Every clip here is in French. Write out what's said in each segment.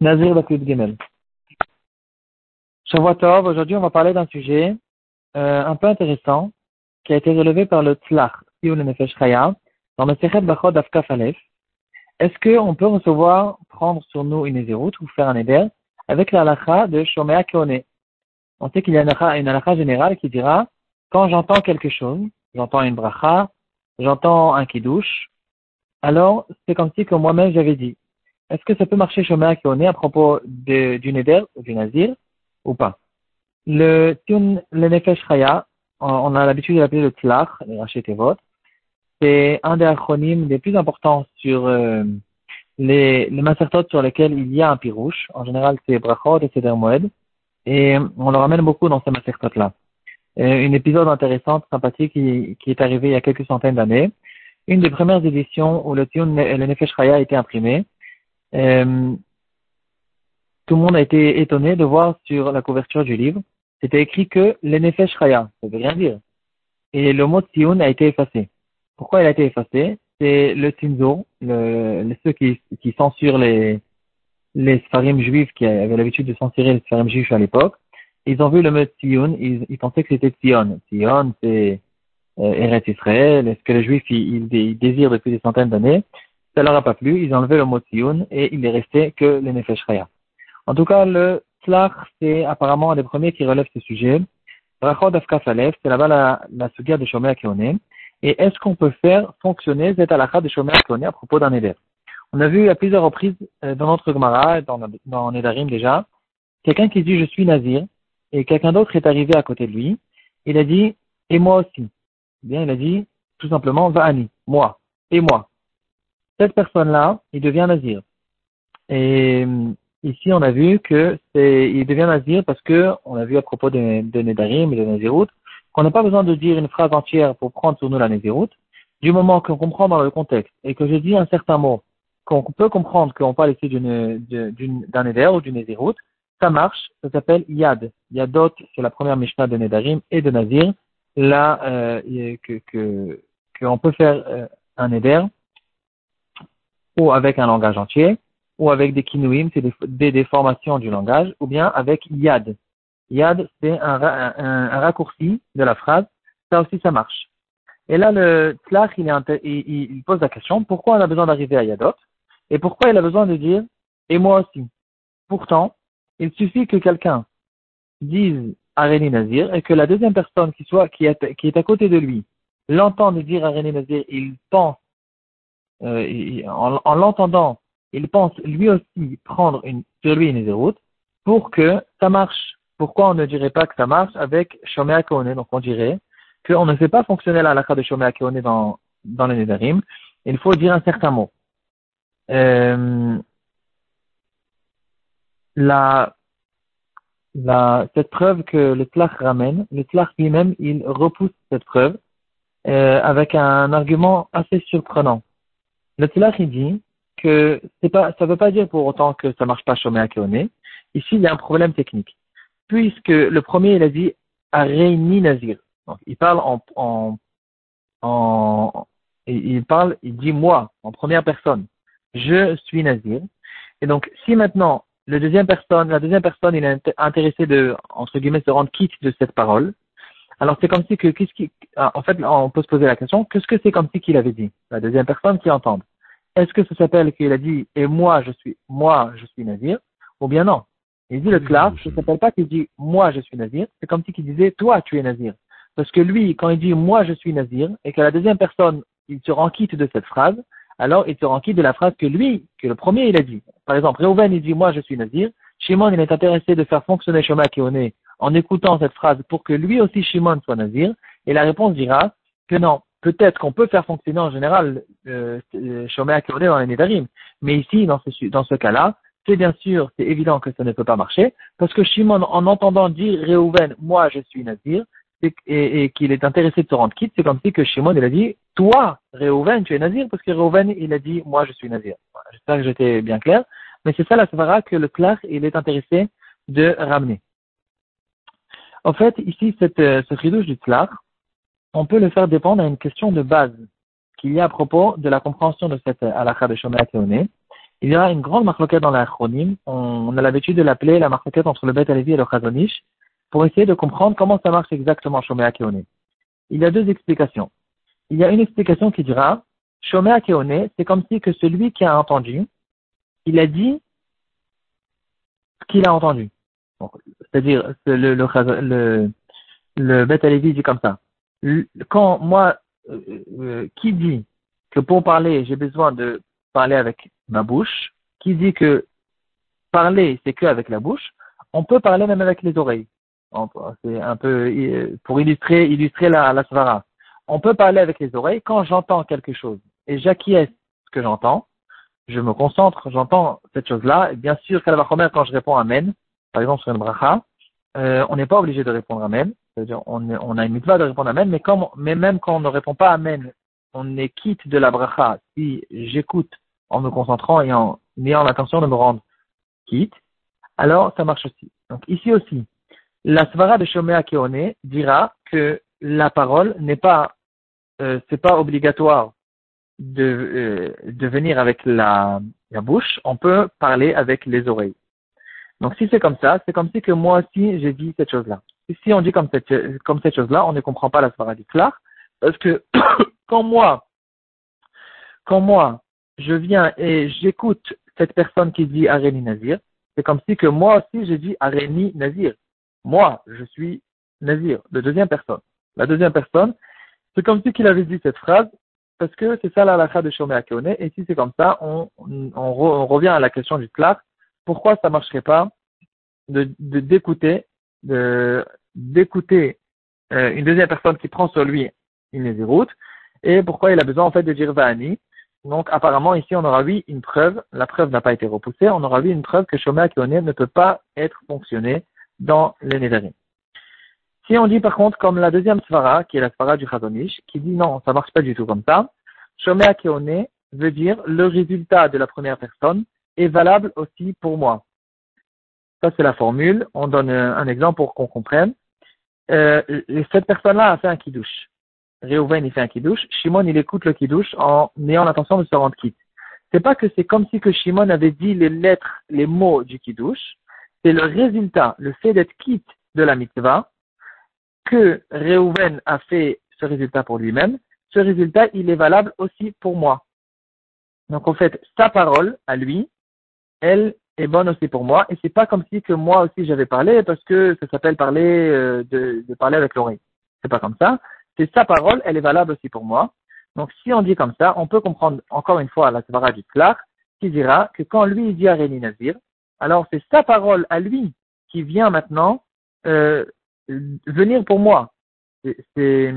Nazir Bakut Gemel. Aujourd'hui on va parler d'un sujet euh, un peu intéressant qui a été relevé par le Tlach, le Nefesh dans le Sechet Bachod Afkaf. Est-ce qu'on peut recevoir, prendre sur nous une ézéroute ou faire un éder avec la de Shomea Keone? On sait qu'il y a une halakha générale qui dira quand j'entends quelque chose, j'entends une bracha, j'entends un kiddush, alors c'est comme si que moi-même j'avais dit. Est-ce que ça peut marcher chez est à propos du Neder ou du Nazir ou pas? Le Tun, le Nefesh Chaya, on a l'habitude de l'appeler le Tlach, le Rachetevot. C'est un des acronymes les plus importants sur euh, les, les sur lesquels il y a un pirouche. En général, c'est Brachot et Seder Moed. Et on le ramène beaucoup dans ces macertotes-là. Une épisode intéressante, sympathique, qui, qui, est arrivé il y a quelques centaines d'années. Une des premières éditions où le Tun, le Nefesh Chaya a été imprimé. Euh, tout le monde a été étonné de voir sur la couverture du livre, c'était écrit que l'Enefesh Raya, ça veut rien dire. Et le mot Tion a été effacé. Pourquoi il a été effacé? C'est le Tinzo, le, ceux qui, censurent les, les Sfarim juifs qui avaient l'habitude de censurer les Sfarim juifs à l'époque. Ils ont vu le mot Tion, ils, ils pensaient que c'était Tion. Tion, c'est euh, Israël, ce que les juifs ils désirent depuis des centaines d'années? Ça leur a pas plu, ils ont enlevé le mot Tziyun et il est resté que le Nefesh En tout cas, le Tlach, c'est apparemment un des premiers qui relève ce sujet. Rachod Afkaf c'est là-bas la, la sugia de Shomer Keone. Et est-ce qu'on peut faire fonctionner cette halakha de Shomer Keone à propos d'un Eder? On a vu à plusieurs reprises euh, dans notre Gemara, dans, dans Nedarim déjà, quelqu'un qui dit je suis Nazir, et quelqu'un d'autre est arrivé à côté de lui, il a dit et moi aussi. Bien, il a dit tout simplement Va'ani, moi, et moi cette personne-là, il devient nazir. Et euh, ici, on a vu que c'est, il devient nazir parce que, on a vu à propos de, de Nedarim et de Nazirut, qu'on n'a pas besoin de dire une phrase entière pour prendre sur nous la Nazirut. Du moment qu'on comprend dans le contexte et que je dis un certain mot, qu'on peut comprendre qu'on parle ici d'une, d'un Neder ou d'une Nazirut, ça marche, ça s'appelle Yad. Yadot, c'est la première Mishnah de Nedarim et de Nazir. Là, euh, que, que, qu'on peut faire euh, un Neder ou avec un langage entier, ou avec des kinouim, c'est des, déformations du langage, ou bien avec yad. Yad, c'est un, un, raccourci de la phrase. Ça aussi, ça marche. Et là, le tlach, il, pose la question, pourquoi on a besoin d'arriver à yadot Et pourquoi il a besoin de dire, et moi aussi Pourtant, il suffit que quelqu'un dise Areni Nazir et que la deuxième personne qui soit, qui est, à côté de lui, l'entende dire Areni Nazir, il pense euh, en, l'entendant, il pense lui aussi prendre une, sur lui une route pour que ça marche. Pourquoi on ne dirait pas que ça marche avec Shomea Keone Donc on dirait qu'on ne fait pas fonctionner la halakha de Shomea Keone dans, dans les Nedarim. Il faut dire un certain mot. Euh, la, la, cette preuve que le Tlach ramène, le Tlach lui-même, il repousse cette preuve euh, avec un argument assez surprenant. Tlach, il dit que c'est pas, ça ne veut pas dire pour autant que ça marche pas chez Keone. Ici, il y a un problème technique. Puisque le premier, il a dit Areini Nazir. Donc, il parle en, en, en, il parle, il dit moi, en première personne. Je suis Nazir. Et donc, si maintenant, le deuxième personne, la deuxième personne, il est intéressé de, entre guillemets, se rendre quitte de cette parole, alors c'est comme si que, qu'est-ce qui, ah, en fait, on peut se poser la question, qu'est-ce que c'est comme si qu'il avait dit, la deuxième personne qui entend. Est-ce que ça s'appelle qu'il a dit, et moi je suis, moi je suis nazir, ou bien non? Il dit le claf, ça s'appelle pas qu'il dit, moi je suis nazir, c'est comme si qu'il disait, toi tu es nazir. Parce que lui, quand il dit, moi je suis nazir, et que la deuxième personne, il se rend quitte de cette phrase, alors il se rend quitte de la phrase que lui, que le premier il a dit. Par exemple, Reuven il dit, moi je suis nazir, Shimon il est intéressé de faire fonctionner Shoma Keone en écoutant cette phrase pour que lui aussi Shimon soit nazir Et la réponse dira que non, peut-être qu'on peut faire fonctionner en général euh, Shomea dans les Nedarim. Mais ici, dans ce, dans ce cas-là, c'est bien sûr, c'est évident que ça ne peut pas marcher, parce que Shimon, en entendant dire Réhouven, moi je suis nazir, et, et, qu'il est intéressé de se rendre quitte, c'est comme si que Shimon, il a dit, toi, Réhouven, tu es nazir, parce que Réhouven, il a dit, moi je suis nazir. J'espère que j'étais bien clair, mais c'est ça la svara que le clair, il est intéressé de ramener. En fait, ici, cette, euh, ce chidouche du tlach, on peut le faire dépendre à une question de base qu'il y a à propos de la compréhension de cette halakha de Shomea Teone. Il y aura une grande marloquette dans l'acronyme. On, a l'habitude de l'appeler la marloquette entre le Bet Alevi et le Chazonish pour essayer de comprendre comment ça marche exactement Shomea Keone. Il y a deux explications. Il y a une explication qui dira Shomea Keone, c'est comme si que celui qui a entendu, il a dit ce qu'il a entendu. C'est-à-dire, le, le, le, dit comme ça. Quand moi, euh, euh, qui dit que pour parler, j'ai besoin de parler avec ma bouche, qui dit que parler, c'est que avec la bouche, on peut parler même avec les oreilles. C'est un peu euh, pour illustrer, illustrer la, la svara. On peut parler avec les oreilles quand j'entends quelque chose et j'acquiesce ce que j'entends. Je me concentre, j'entends cette chose-là. Bien sûr, quand je réponds Amen, par exemple sur une bracha, euh, on n'est pas obligé de répondre Amen. On, a une mitzvah de répondre Amen, mais, mais même quand on ne répond pas Amen, on est quitte de la bracha si j'écoute en me concentrant et en ayant l'intention de me rendre quitte, alors ça marche aussi. Donc ici aussi, la svara de Shomea Keone dira que la parole n'est pas, euh, obligatoire de, euh, de venir avec la, la bouche, on peut parler avec les oreilles. Donc si c'est comme ça, c'est comme si que moi aussi j'ai dit cette chose-là. Si on dit comme cette, comme cette chose-là, on ne comprend pas la svara du clar, parce que quand moi, quand moi, je viens et j'écoute cette personne qui dit Areni Nazir, c'est comme si que moi aussi j'ai dit Areni Nazir. Moi, je suis Nazir, de deuxième personne. La deuxième personne, c'est comme si qu'il avait dit cette phrase, parce que c'est ça la halakha de Shomé Akeone, et si c'est comme ça, on, on, revient à la question du clar. Pourquoi ça marcherait pas de d'écouter, de, d'écouter euh, une deuxième personne qui prend sur lui une Naziroute, et pourquoi il a besoin en fait de dire Vani, donc, apparemment, ici, on aura vu une preuve. La preuve n'a pas été repoussée. On aura vu une preuve que Shomea Kioné ne peut pas être fonctionné dans les Nédarim. Si on dit par contre, comme la deuxième svara, qui est la svara du Chazonish, qui dit non, ça marche pas du tout comme ça, Shomea Kioné veut dire le résultat de la première personne est valable aussi pour moi. Ça, c'est la formule. On donne un exemple pour qu'on comprenne. Euh, cette personne-là a fait un kiddush. Réhouven, il fait un kiddush. Shimon, il écoute le kiddush en ayant l'intention de se rendre quitte. C'est pas que c'est comme si que Shimon avait dit les lettres, les mots du kiddush. C'est le résultat, le fait d'être quitte de la mitzvah, que Réhouven a fait ce résultat pour lui-même. Ce résultat, il est valable aussi pour moi. Donc, en fait, sa parole, à lui, elle est bonne aussi pour moi. Et c'est pas comme si que moi aussi j'avais parlé parce que ça s'appelle parler, euh, de, de parler avec l'oreille. C'est pas comme ça c'est sa parole, elle est valable aussi pour moi. Donc si on dit comme ça, on peut comprendre encore une fois la Svara du Tlach, qui dira que quand lui dit à Réni Nazir, alors c'est sa parole à lui qui vient maintenant euh, venir pour moi. C'est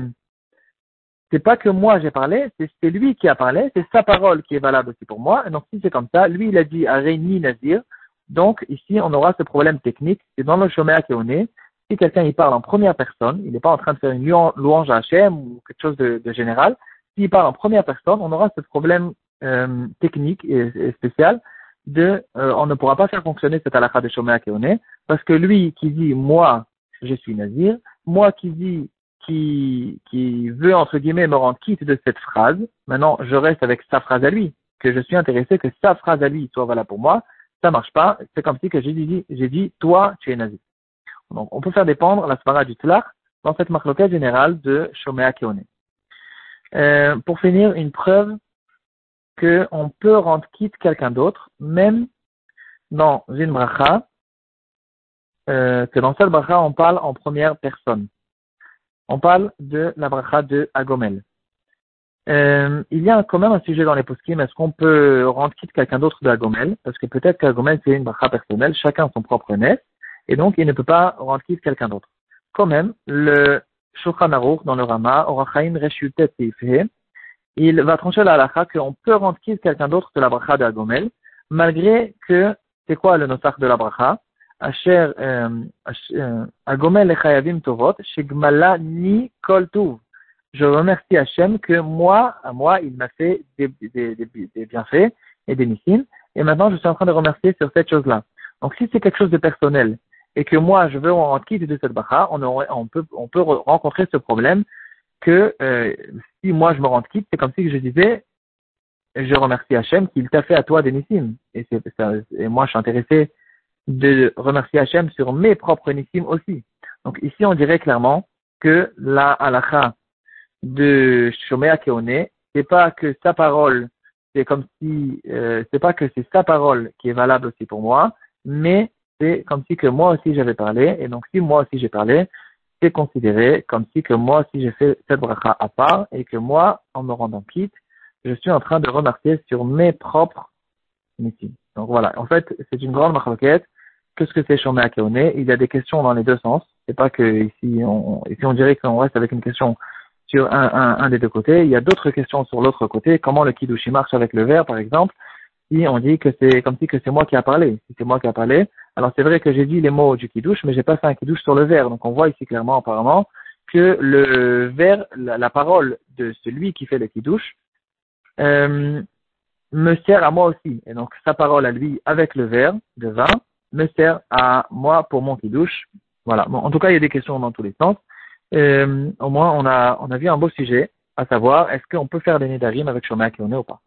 c'est pas que moi j'ai parlé, c'est lui qui a parlé, c'est sa parole qui est valable aussi pour moi. Et donc si c'est comme ça, lui il a dit à Réni Nazir, donc ici on aura ce problème technique, c'est dans le chemin qui est, si quelqu'un il parle en première personne, il n'est pas en train de faire une louange à Hachem ou quelque chose de, général, s'il parle en première personne, on aura ce problème euh, technique et, spécial de euh, on ne pourra pas faire fonctionner cette halakha de Shomea Keone, parce que lui qui dit moi je suis nazir, moi qui dis qui, qui veut entre guillemets me rendre quitte de cette phrase, maintenant je reste avec sa phrase à lui, que je suis intéressé que sa phrase à lui soit valable pour moi, ça marche pas, c'est comme si que j'ai dit, j'ai dit toi tu es nazir. Donc, on peut faire dépendre la svara du tlach dans cette marloquette générale de Shomea Keone. Euh, pour finir, une preuve qu'on peut rendre quitte quelqu'un d'autre, même dans une bracha, euh, que dans cette bracha, on parle en première personne. On parle de la bracha de Agomel. Euh, il y a quand même un sujet dans les poskim, est-ce qu'on peut rendre quitte quelqu'un d'autre de Agomel Parce que peut-être qu'Agomel, c'est une bracha personnelle, chacun son propre nez et donc il ne peut pas rendre quitte quelqu'un d'autre. Quand même, le Shulchan dans le Rama, Orachaim Reshutet il va trancher la halakha qu'on peut rendre quitte quelqu'un d'autre de la bracha de Agomel, malgré que, c'est quoi le nosach de la bracha? Euh, Agomel Echayavim Tovot, Shegmala Ni Tuv. Je remercie Hachem que moi, à moi, il m'a fait des, bienfaits et des missiles, et maintenant je suis en train de remercier sur cette chose-là. Donc si c'est quelque chose de personnel, et que moi je veux en quitte de cette bacha, on, peut, on peut rencontrer ce problème que euh, si moi je me rends quitte, c'est comme si je disais je remercie Hachem qu'il t'a fait à toi des c'est, et moi, je suis intéressé de remercier Hachem sur mes propres Nissim aussi. Donc ici, on dirait clairement que la halakha de Shomea Keone, c'est pas que sa parole, c'est comme si, euh, c'est pas que c'est sa parole qui est valable aussi pour moi, mais c'est comme si que moi aussi j'avais parlé, et donc si moi aussi j'ai parlé, c'est considéré comme si que moi aussi j'ai fait cette bracha à part, et que moi, en me rendant quitte, je suis en train de remercier sur mes propres missions. Donc voilà, en fait, c'est une grande marquette. Qu'est-ce que c'est Shomea Keone Il y a des questions dans les deux sens. C'est pas que ici on, ici on dirait qu'on reste avec une question sur un, un, un, des deux côtés. Il y a d'autres questions sur l'autre côté. Comment le kiddushi marche avec le verre, par exemple? Si on dit que c'est comme si que c'est moi qui a parlé. Si c'est moi qui a parlé, alors c'est vrai que j'ai dit les mots du kiddush, mais j'ai pas fait un kiddush sur le verre. Donc on voit ici clairement, apparemment, que le verre, la, parole de celui qui fait le kiddush, euh, me sert à moi aussi. Et donc sa parole à lui avec le verre de vin me sert à moi pour mon kiddush. Voilà. Bon, en tout cas, il y a des questions dans tous les sens. Euh, au moins, on a, on a vu un beau sujet, à savoir, est-ce qu'on peut faire des Nédarim avec Shomea Keone ou pas?